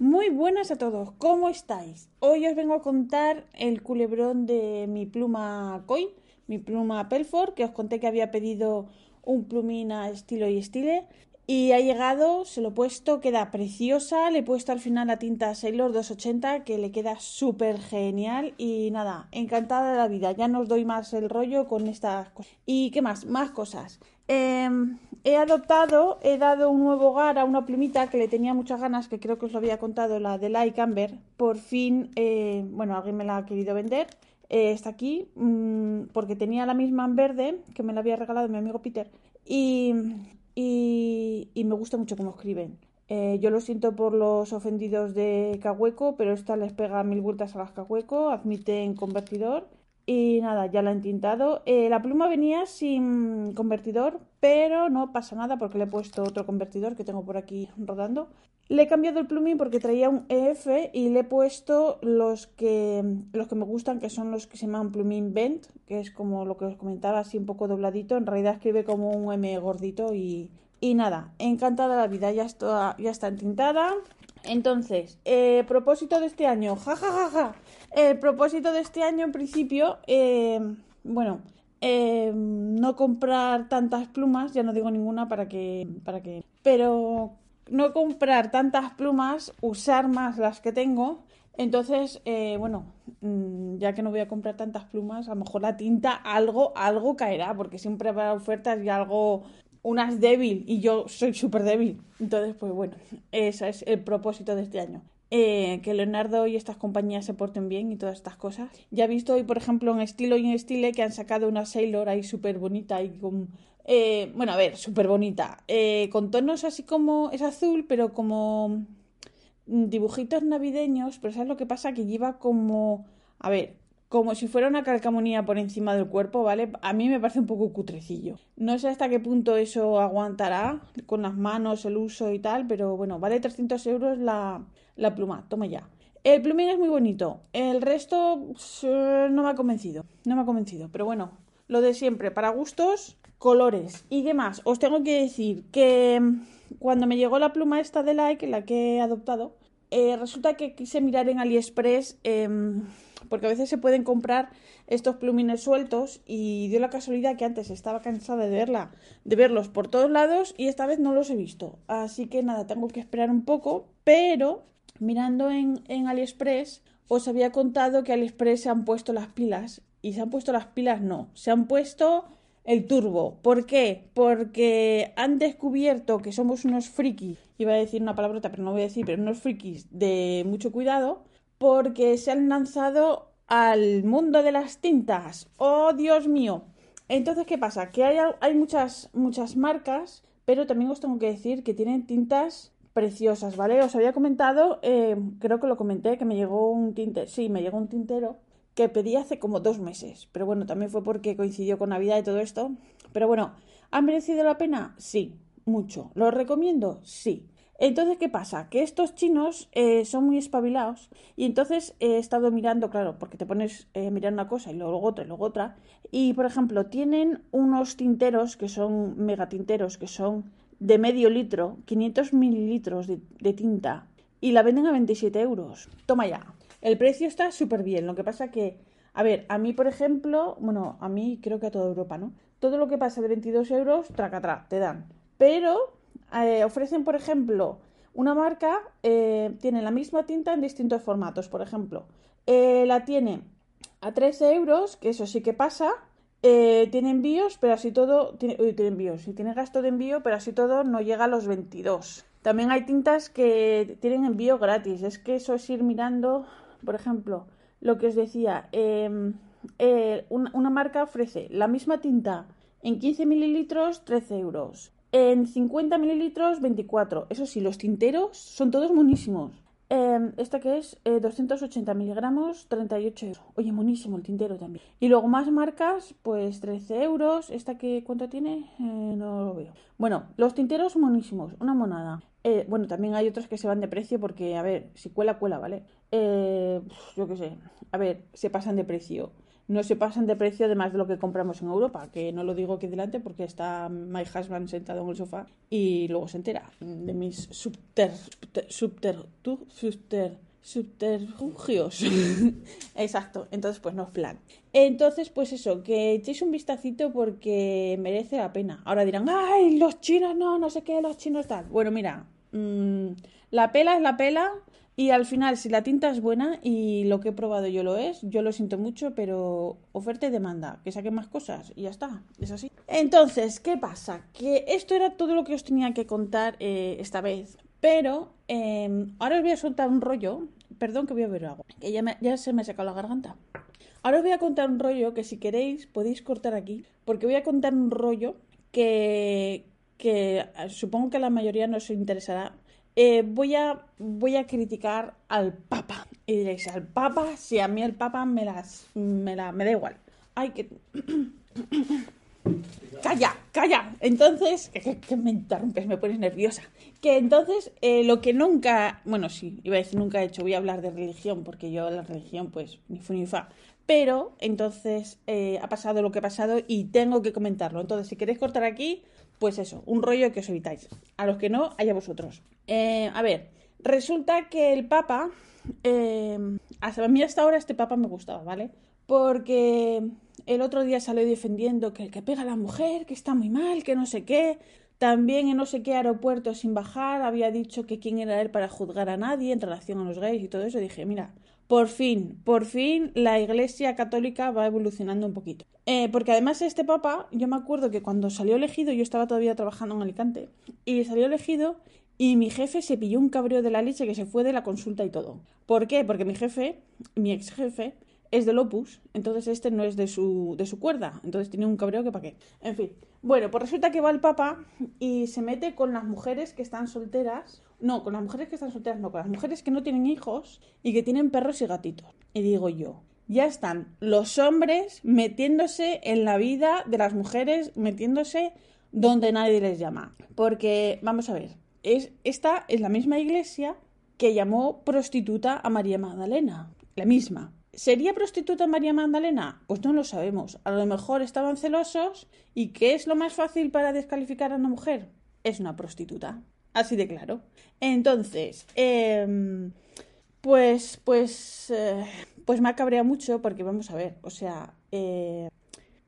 Muy buenas a todos, ¿cómo estáis? Hoy os vengo a contar el culebrón de mi pluma Koi, mi pluma Pelford, que os conté que había pedido un plumín a estilo y estile. Y ha llegado, se lo he puesto, queda preciosa. Le he puesto al final la tinta Sailor 280 que le queda súper genial. Y nada, encantada de la vida. Ya no os doy más el rollo con estas cosas. ¿Y qué más? Más cosas. Em, he adoptado, he dado un nuevo hogar a una plumita que le tenía muchas ganas, que creo que os lo había contado, la de Light Amber. Por fin, eh, bueno, alguien me la ha querido vender. Eh, está aquí mm, porque tenía la misma en verde que me la había regalado mi amigo Peter. Y y, me gusta mucho cómo escriben. Eh, yo lo siento por los ofendidos de Cahueco, pero esta les pega mil vueltas a las Cahueco, admiten convertidor y nada, ya la he tintado. Eh, la pluma venía sin convertidor, pero no pasa nada porque le he puesto otro convertidor que tengo por aquí rodando. Le he cambiado el plumín porque traía un EF y le he puesto los que, los que me gustan, que son los que se llaman plumín bent, que es como lo que os comentaba, así un poco dobladito. En realidad escribe como un M gordito y, y nada, encantada la vida, ya está, ya está entintada. Entonces, eh, propósito de este año, jajajaja. El propósito de este año, en principio, eh, bueno, eh, no comprar tantas plumas, ya no digo ninguna para que, para que, pero no comprar tantas plumas, usar más las que tengo. Entonces, eh, bueno, mm, ya que no voy a comprar tantas plumas, a lo mejor la tinta algo, algo caerá, porque siempre habrá ofertas y algo, unas débil, y yo soy súper débil. Entonces, pues bueno, ese es el propósito de este año. Eh, que Leonardo y estas compañías se porten bien y todas estas cosas. Ya he visto hoy, por ejemplo, en Estilo y en Estile que han sacado una Sailor ahí súper bonita y con eh, bueno, a ver, súper bonita. Eh, con tonos así como es azul, pero como dibujitos navideños. Pero ¿sabes lo que pasa? Que lleva como, a ver, como si fuera una calcamonía por encima del cuerpo, ¿vale? A mí me parece un poco cutrecillo. No sé hasta qué punto eso aguantará con las manos, el uso y tal, pero bueno, vale 300 euros la, la pluma. Toma ya. El plumín es muy bonito. El resto no me ha convencido. No me ha convencido. Pero bueno, lo de siempre. Para gustos, colores. ¿Y qué más? Os tengo que decir que mm, cuando me llegó la pluma esta de Like, la que he adoptado, eh, resulta que quise mirar en AliExpress em, porque a veces se pueden comprar estos plumines sueltos y dio la casualidad que antes estaba cansada de verla, de verlos por todos lados y esta vez no los he visto. Así que nada, tengo que esperar un poco, pero mirando en, en AliExpress os había contado que AliExpress se han puesto las pilas y se han puesto las pilas no, se han puesto el turbo. ¿Por qué? Porque han descubierto que somos unos frikis, iba a decir una palabrota, pero no voy a decir, pero unos frikis de mucho cuidado, porque se han lanzado al mundo de las tintas. ¡Oh, Dios mío! Entonces, ¿qué pasa? Que hay, hay muchas, muchas marcas, pero también os tengo que decir que tienen tintas preciosas, ¿vale? Os había comentado, eh, creo que lo comenté, que me llegó un tinte, sí, me llegó un tintero que pedí hace como dos meses. Pero bueno, también fue porque coincidió con Navidad y todo esto. Pero bueno, ¿han merecido la pena? Sí, mucho. ¿Lo recomiendo? Sí. Entonces, ¿qué pasa? Que estos chinos eh, son muy espabilados y entonces he estado mirando, claro, porque te pones a eh, mirar una cosa y luego otra y luego otra. Y, por ejemplo, tienen unos tinteros que son megatinteros, que son de medio litro, 500 mililitros de tinta y la venden a 27 euros. Toma ya. El precio está súper bien. Lo que pasa que, a ver, a mí, por ejemplo, bueno, a mí creo que a toda Europa, ¿no? Todo lo que pasa de 22 euros, tracatrá, te dan. Pero eh, ofrecen, por ejemplo, una marca, eh, tiene la misma tinta en distintos formatos. Por ejemplo, eh, la tiene a 13 euros, que eso sí que pasa. tiene envíos, pero así todo. Tiene, tiene envíos. Y tiene gasto de envío, pero así todo no llega a los 22. También hay tintas que tienen envío gratis. Es que eso es ir mirando por ejemplo, lo que os decía, em, eh, una, marca ofrece la misma tinta en 15 mililitros, 13 euros. En 50 mililitros, 24. Eso sí, los tinteros son todos monísimos. Eh, esta que es 280 eh, miligramos, 38 euros. Oye, monísimo el tintero también. Y luego más marcas, pues 13 euros. ¿Esta que cuánto tiene? Eh, no lo veo. Bueno, los tinteros monísimos, una monada. Eh, bueno, también hay otros que se van de precio porque, a ver, si cuela, cuela, ¿vale? yo qué sé. A ver, se pasan de precio no se pasan de precio además de lo que compramos en Europa, que no lo digo aquí delante porque está my husband sentado en el sofá y luego se entera de mis subter, subter, subter, subterfugios. Exacto, entonces pues no es plan. Entonces pues eso, que echéis un vistacito porque merece la pena. Ahora dirán, ay, los chinos no, no sé qué, los chinos tal. Bueno, mira, mm, la pela es la pela y al final, si la tinta es buena y lo que he probado yo lo es, yo lo siento mucho, pero oferta y demanda, que saque más cosas y ya está, es así. Entonces, ¿qué pasa? Que esto era todo lo que os tenía que contar eh, esta vez, pero em, ahora os voy a soltar un rollo, perdón que voy a beber agua, que ya, ya se me ha sacado la garganta. Ahora os voy a contar un rollo que si queréis podéis cortar aquí, porque voy a contar un rollo que, que eh, supongo que a la mayoría no os interesará, eh, voy, a, voy a criticar al Papa. Y diréis, ¿al Papa? Si a mí el Papa me las me, la, me da igual. Ay, que... calla, calla. Entonces, que, me interrumpes, me pones nerviosa. Que entonces, eh, lo que nunca, bueno, sí, iba a decir nunca he hecho, voy a hablar de religión, porque yo la religión, pues, ni fu ni fa. Pero, entonces, eh, ha pasado lo que ha pasado y tengo que comentarlo. Entonces, si queréis cortar aquí, pues eso, un rollo que os evitáis. A los que no, haya vosotros. Eh, a ver, resulta que el Papa, eh, hasta a mí hasta ahora este Papa me gustaba, ¿vale? Porque el otro día salió defendiendo que el que pega a la mujer, que está muy mal, que no sé qué. También en no sé qué aeropuerto sin bajar había dicho que quién era él para juzgar a nadie en relación a los gays y todo eso. dije, mira, por fin, por fin la Iglesia Católica va evolucionando un poquito. Eh, porque además este Papa, yo me acuerdo que cuando salió elegido, yo estaba todavía trabajando en Alicante, y salió elegido y mi jefe se pilló un cabreo de la leche que se fue de la consulta y todo. ¿Por qué? Porque mi jefe, mi ex jefe, es del Opus, entonces este no es de su, de su cuerda, entonces tiene un cabreo que para qué. En fin, bueno, pues resulta que va el Papa y se mete con las mujeres que están solteras, no, con las mujeres que están solteras, no, con las mujeres que no tienen hijos y que tienen perros y gatitos. Y digo yo, ya están los hombres metiéndose en la vida de las mujeres, metiéndose donde nadie les llama. Porque, vamos a ver, es, esta es la misma iglesia que llamó prostituta a María Magdalena, la misma. ¿Sería prostituta María Magdalena? Pues no lo sabemos. A lo mejor estaban celosos y ¿qué es lo más fácil para descalificar a una mujer? Es una prostituta. Así de claro. Entonces, em, pues, pues, eh, pues me ha cabreado mucho porque vamos a ver, o sea, eh,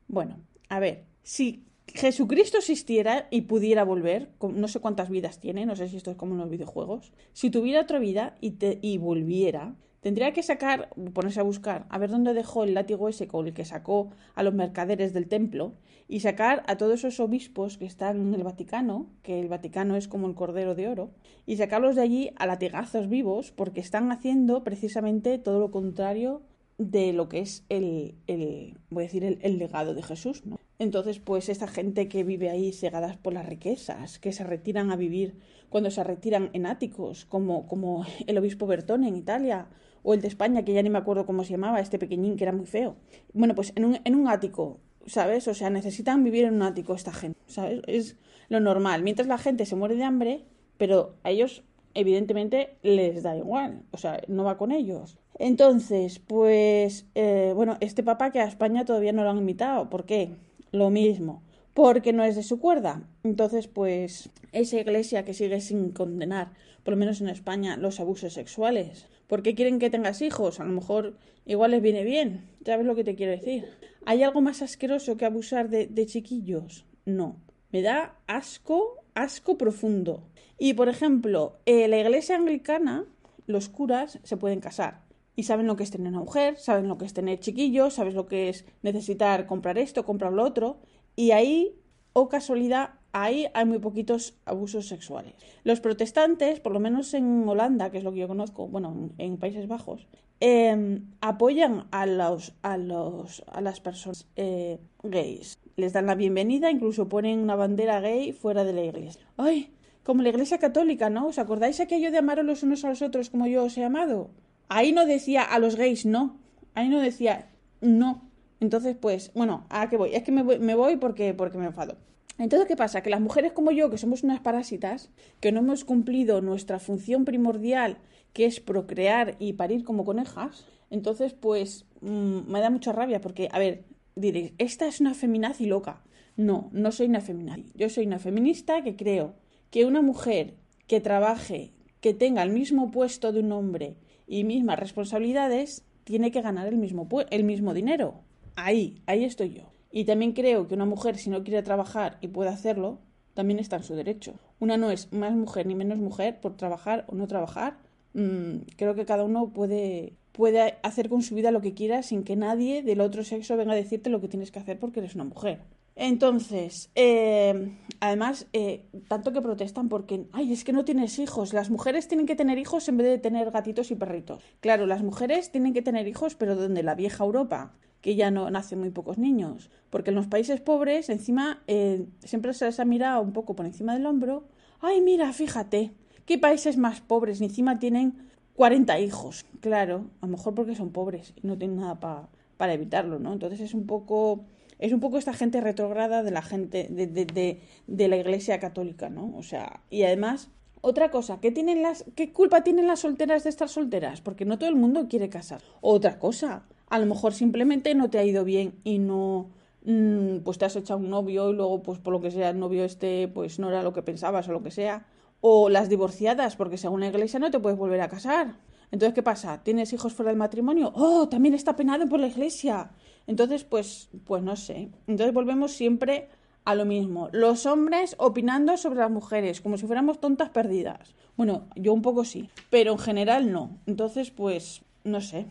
bueno, a ver, si Jesucristo existiera y pudiera volver, no sé cuántas vidas tiene, no sé si esto es como en los videojuegos, si tuviera otra vida y, te, y volviera, Tendría que sacar, ponerse a buscar, a ver dónde dejó el látigo ese con el que sacó a los mercaderes del templo y sacar a todos esos obispos que están en el Vaticano, que el Vaticano es como el Cordero de Oro, y sacarlos de allí a latigazos vivos porque están haciendo precisamente todo lo contrario de lo que es el, el voy a decir, el, legado de Jesús, ¿no? Entonces, pues esta gente que vive ahí cegadas por las riquezas, que se retiran a vivir cuando se retiran en áticos, como, como el obispo Bertone en Italia, o el de España, que ya ni me acuerdo cómo se llamaba, este pequeñín que era muy feo. Bueno, pues en un, en un ático, ¿sabes? O sea, necesitan vivir en un ático esta gente, ¿sabes? Es lo normal. Mientras la gente se muere de hambre, pero a ellos evidentemente les da igual, o sea, no va con ellos. Entonces, pues, eh, bueno, este papá que a España todavía no lo han invitado, ¿por qué? Lo mismo, porque no es de su cuerda. Entonces, pues, esa iglesia que sigue sin condenar, por lo menos en España, los abusos sexuales, ¿Por qué quieren que tengas hijos? A lo mejor igual les viene bien. ¿Sabes lo que te quiero decir? ¿Hay algo más asqueroso que abusar de, chiquillos? No. Me da asco, asco profundo. Y por ejemplo, en la iglesia anglicana, los curas se pueden casar. Y saben lo que es tener una mujer, saben lo que es tener chiquillos, sabes lo que es necesitar comprar esto, comprar lo otro. Y ahí, o oh casualidad, ahí hay muy poquitos abusos sexuales. Los protestantes, por lo menos en Holanda, que es lo que yo conozco, bueno, en Países Bajos, em, apoyan a los, a los a las personas eh, gays. les dan la bienvenida, incluso ponen una bandera gay fuera de la iglesia. ¡Ay! Como la iglesia católica, ¿no? ¿Os acordáis aquello de amaros los unos a los otros como yo os he amado? Ahí no decía a los gays no. Ahí no decía no. Entonces, pues, bueno, ¿a qué voy? Es que me voy, me voy porque, porque me enfado. Entonces, ¿qué pasa? Que las mujeres como yo, que somos unas parásitas, que no hemos cumplido nuestra función primordial, que es procrear y parir como conejas, entonces, pues, mmm, me da mucha rabia porque, a ver, diréis, esta es una feminazi loca. No, no soy una feminazi. Yo soy una feminista que creo que una mujer que trabaje, que tenga el mismo puesto de un hombre y mismas responsabilidades, tiene que ganar el mismo, el mismo dinero. Ahí, ahí estoy yo. Y también creo que una mujer, si no quiere trabajar y puede hacerlo, también está en su derecho. Una no es más mujer ni menos mujer por trabajar o no trabajar. Mm, creo que cada uno puede, puede hacer con su vida lo que quiera sin que nadie del otro sexo venga a decirte lo que tienes que hacer porque eres una mujer. Entonces, eh, además, eh, tanto que protestan porque, ay, es que no tienes hijos. Las mujeres tienen que tener hijos en vez de tener gatitos y perritos. Claro, las mujeres tienen que tener hijos, pero donde la vieja Europa, que ya no nacen muy pocos niños. Porque en los países pobres, encima, eh, siempre se les ha mirado un poco por encima del hombro. Ay, mira, fíjate, qué países más pobres, y encima tienen 40 hijos. Claro, a lo mejor porque son pobres y no tienen nada para evitarlo, ¿no? Entonces es un poco es un poco esta gente retrograda de la gente de, de, de, de, la iglesia católica, ¿no? O sea, y además, otra cosa, ¿qué, tienen las, ¿qué culpa tienen las solteras de estar solteras? Porque no todo el mundo quiere casar. Otra cosa, a lo mejor simplemente no te ha ido bien y no, mmm, pues te has echado un novio y luego, pues por lo que sea, el novio este, pues no era lo que pensabas o lo que sea. O las divorciadas, porque según la iglesia no te puedes volver a casar. Entonces, ¿qué pasa? ¿Tienes hijos fuera del matrimonio? ¡Oh! También está penado por la iglesia. Entonces, pues, pues no sé. Entonces volvemos siempre a lo mismo. Los hombres opinando sobre las mujeres, como si fuéramos tontas perdidas. Bueno, yo un poco sí, pero en general no. Entonces, pues, no sé.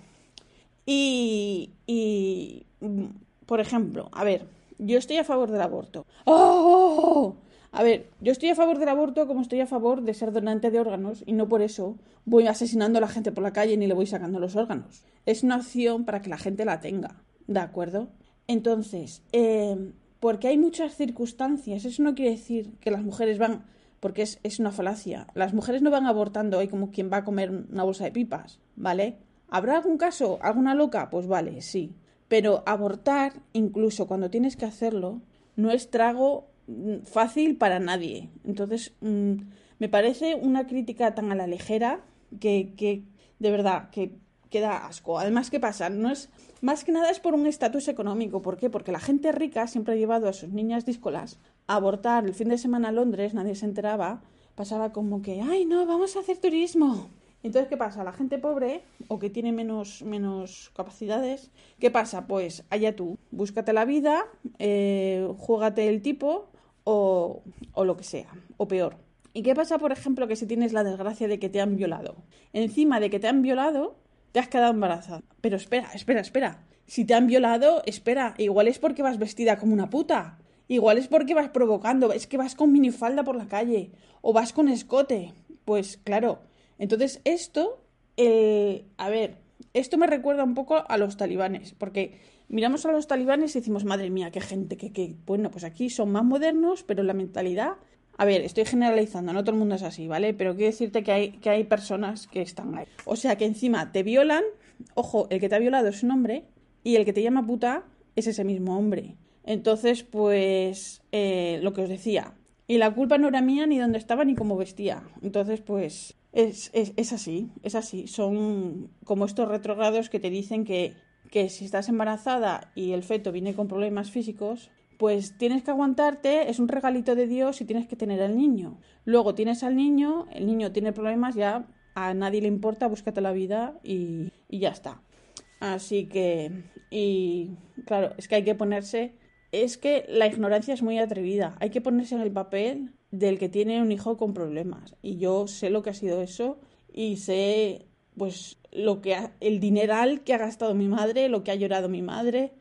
Y, y por ejemplo, a ver, yo estoy a favor del aborto. ¡Oh! A ver, yo estoy a favor del aborto como estoy a favor de ser donante de órganos y no por eso voy asesinando a la gente por la calle ni le voy sacando los órganos. Es una opción para que la gente la tenga. ¿De acuerdo? Entonces, eh, porque hay muchas circunstancias, eso no quiere decir que las mujeres van, porque es, es una falacia, las mujeres no van abortando ahí como quien va a comer una bolsa de pipas, ¿vale? ¿Habrá algún caso? ¿Alguna loca? Pues vale, sí. Pero abortar, incluso cuando tienes que hacerlo, no es trago mm, fácil para nadie. Entonces, mmm, me parece una crítica tan a la ligera que, que de verdad, que queda asco. Además, ¿qué pasa? No es más que nada es por un estatus económico. ¿Por qué? Porque la gente rica siempre ha llevado a sus niñas díscolas a abortar el fin de semana a Londres, nadie se enteraba, pasaba como que, ay, no, vamos a hacer turismo. Entonces, ¿qué pasa? La gente pobre o que tiene menos, menos capacidades, ¿qué pasa? Pues allá tú, búscate la vida, eh, juégate el tipo o, o lo que sea, o peor. ¿Y qué pasa, por ejemplo, que si tienes la desgracia de que te han violado? Encima de que te han violado, te has quedado embarazada. Pero espera, espera, espera. Si te han violado, espera, igual es porque vas vestida como una puta. Igual es porque vas provocando, es que vas con minifalda por la calle o vas con escote. Pues claro. Entonces esto, eh, a ver, esto me recuerda un poco a los talibanes, porque miramos a los talibanes y decimos, madre mía, qué gente, que, que, bueno, pues aquí son más modernos, pero la mentalidad a ver, estoy generalizando, no todo el mundo es así, ¿vale? Pero quiero decirte que hay, que hay personas que están ahí. O sea, que encima te violan, ojo, el que te ha violado es un hombre y el que te llama puta es ese mismo hombre. Entonces, pues, eh, lo que os decía. Y la culpa no era mía ni dónde estaba ni cómo vestía. Entonces, pues, es, es, es así, es así. Son como estos retrogrados que te dicen que, que si estás embarazada y el feto viene con problemas físicos, pues tienes que aguantarte, es un regalito de Dios y tienes que tener al niño. Luego tienes al niño, el niño tiene problemas, ya a nadie le importa, búscate la vida y, y ya está. Así que, y claro, es que hay que ponerse, es que la ignorancia es muy atrevida, hay que ponerse en el papel del que tiene un hijo con problemas. Y yo sé lo que ha sido eso y sé, pues, lo que ha, el dineral que ha gastado mi madre, lo que ha llorado mi madre.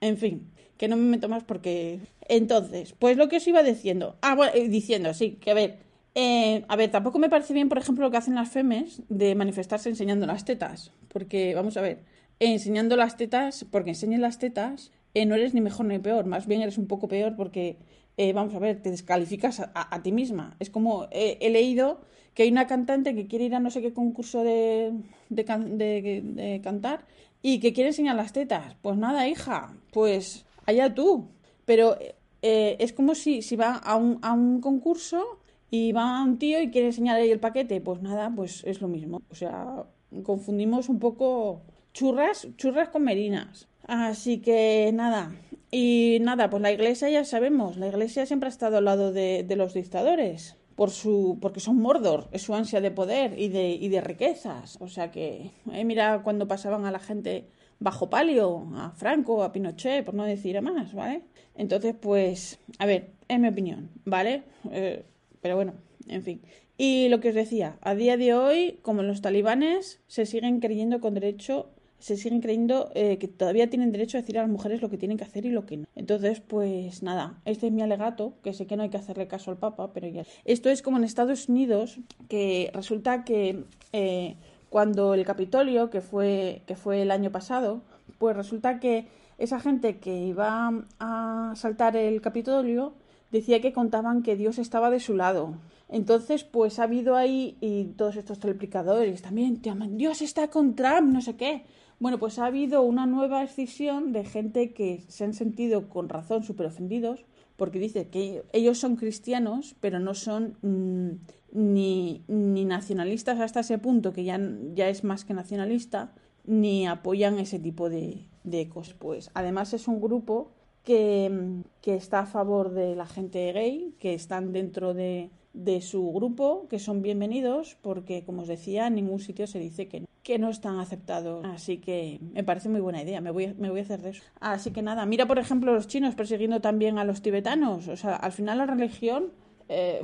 En fin, que no me meto más porque... Entonces, pues lo que os iba diciendo. Ah, bueno, eh, diciendo, sí, que a ver. Eh, a ver, tampoco me parece bien, por ejemplo, lo que hacen las femes de manifestarse enseñando las tetas. Porque, vamos a ver, enseñando las tetas, porque enseñen las tetas, eh, no eres ni mejor ni peor, más bien eres un poco peor porque, eh, vamos a ver, te descalificas a, ti misma. Es como he leído que hay una cantante que quiere ir a no sé qué concurso de, de, cantar y que quiere enseñar las tetas. Pues nada, hija, pues allá tú. Pero eh, es como si, si va a un, a un concurso y va un tío y quiere enseñar ahí el paquete. Pues nada, pues es lo mismo. O sea, confundimos un poco churras, churras con merinas. Así que nada. Y nada, pues la iglesia ya sabemos, la iglesia siempre ha estado al lado de, de los dictadores por su, porque son Mordor, es su ansia de poder y de, y de riquezas. O sea que, eh, mira cuando pasaban a la gente bajo palio, a Franco, a Pinochet, por no decir a más, ¿vale? Entonces, pues, a ver, es mi opinión, ¿vale? Eh, pero bueno, en fin. Y lo que os decía, a día de hoy, como los talibanes se siguen creyendo con derecho se siguen creyendo eh, que todavía tienen derecho a decir a las mujeres lo que tienen que hacer y lo que no. Entonces, pues nada, este es mi alegato, que sé que no hay que hacerle caso al Papa, pero ya. Esto es como en Estados Unidos, que resulta que eh, cuando el Capitolio, que fue, que fue el año pasado, pues resulta que esa gente que iba a saltar el Capitolio decía que contaban que Dios estaba de su lado. Entonces, pues ha habido ahí, y todos estos teleplicadores también, Dios está con Trump, no sé qué. Bueno, pues ha habido una nueva escisión de gente que se han sentido con razón súper ofendidos porque dice que ellos son cristianos, pero no son mm, ni, ni, nacionalistas hasta ese punto, que ya, ya es más que nacionalista, ni apoyan ese tipo de, de. Pues además es un grupo que, que está a favor de la gente gay, que están dentro de, de su grupo, que son bienvenidos, porque como os decía, en ningún sitio se dice que no que no están aceptados. Así que me parece muy buena idea, me voy, a, me voy a hacer de eso. Así que nada, mira por ejemplo los chinos persiguiendo también a los tibetanos. O sea, al final la religión, eh,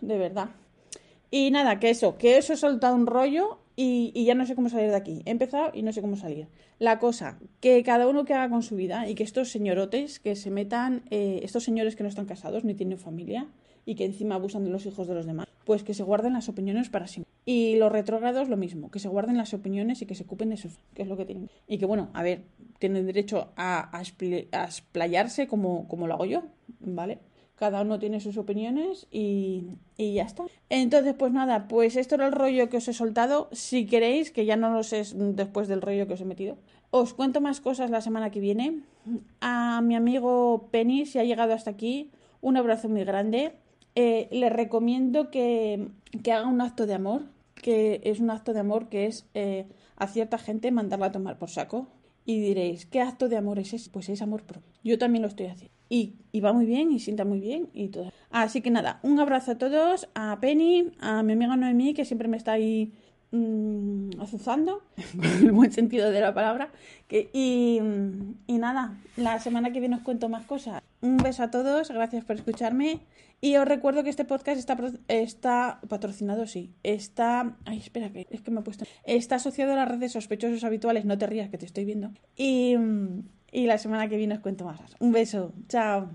de verdad. Y nada, que eso, que eso he soltado un rollo y, y, ya no sé cómo salir de aquí. He empezado y no sé cómo salir. La cosa, que cada uno que haga con su vida y que estos señorotes que se metan, eh, estos señores que no están casados ni tienen familia y que encima abusan de los hijos de los demás, pues que se guarden las opiniones para sí. Y los retrógrados lo mismo, que se guarden las opiniones y que se ocupen de eso, que es lo que tienen. Y que bueno, a ver, tienen derecho a, a, explayarse como, como lo hago yo, ¿vale? Cada uno tiene sus opiniones y, y, ya está. Entonces, pues nada, pues esto era el rollo que os he soltado. Si queréis, que ya no lo sé después del rollo que os he metido, os cuento más cosas la semana que viene. A mi amigo Penny, si ha llegado hasta aquí, un abrazo muy grande. Eh, le recomiendo que, que, haga un acto de amor, que es un acto de amor que es eh, a cierta gente mandarla a tomar por saco. Y diréis, ¿qué acto de amor es ese? Pues es amor propio. Yo también lo estoy haciendo. Y, y, va muy bien y sienta muy bien y todo. Así que nada, un abrazo a todos, a Penny, a mi amiga Noemí, que siempre me está ahí mmm, azuzando, con el buen sentido de la palabra. Que, y, y nada, la semana que viene os cuento más cosas. Un beso a todos, gracias por escucharme. Y os recuerdo que este podcast está, está patrocinado, sí. Está. Ay, espera, que es que me he puesto. Está asociado a las redes sospechosos habituales. No te rías, que te estoy viendo. Y, y la semana que viene os cuento más. Un beso. Chao.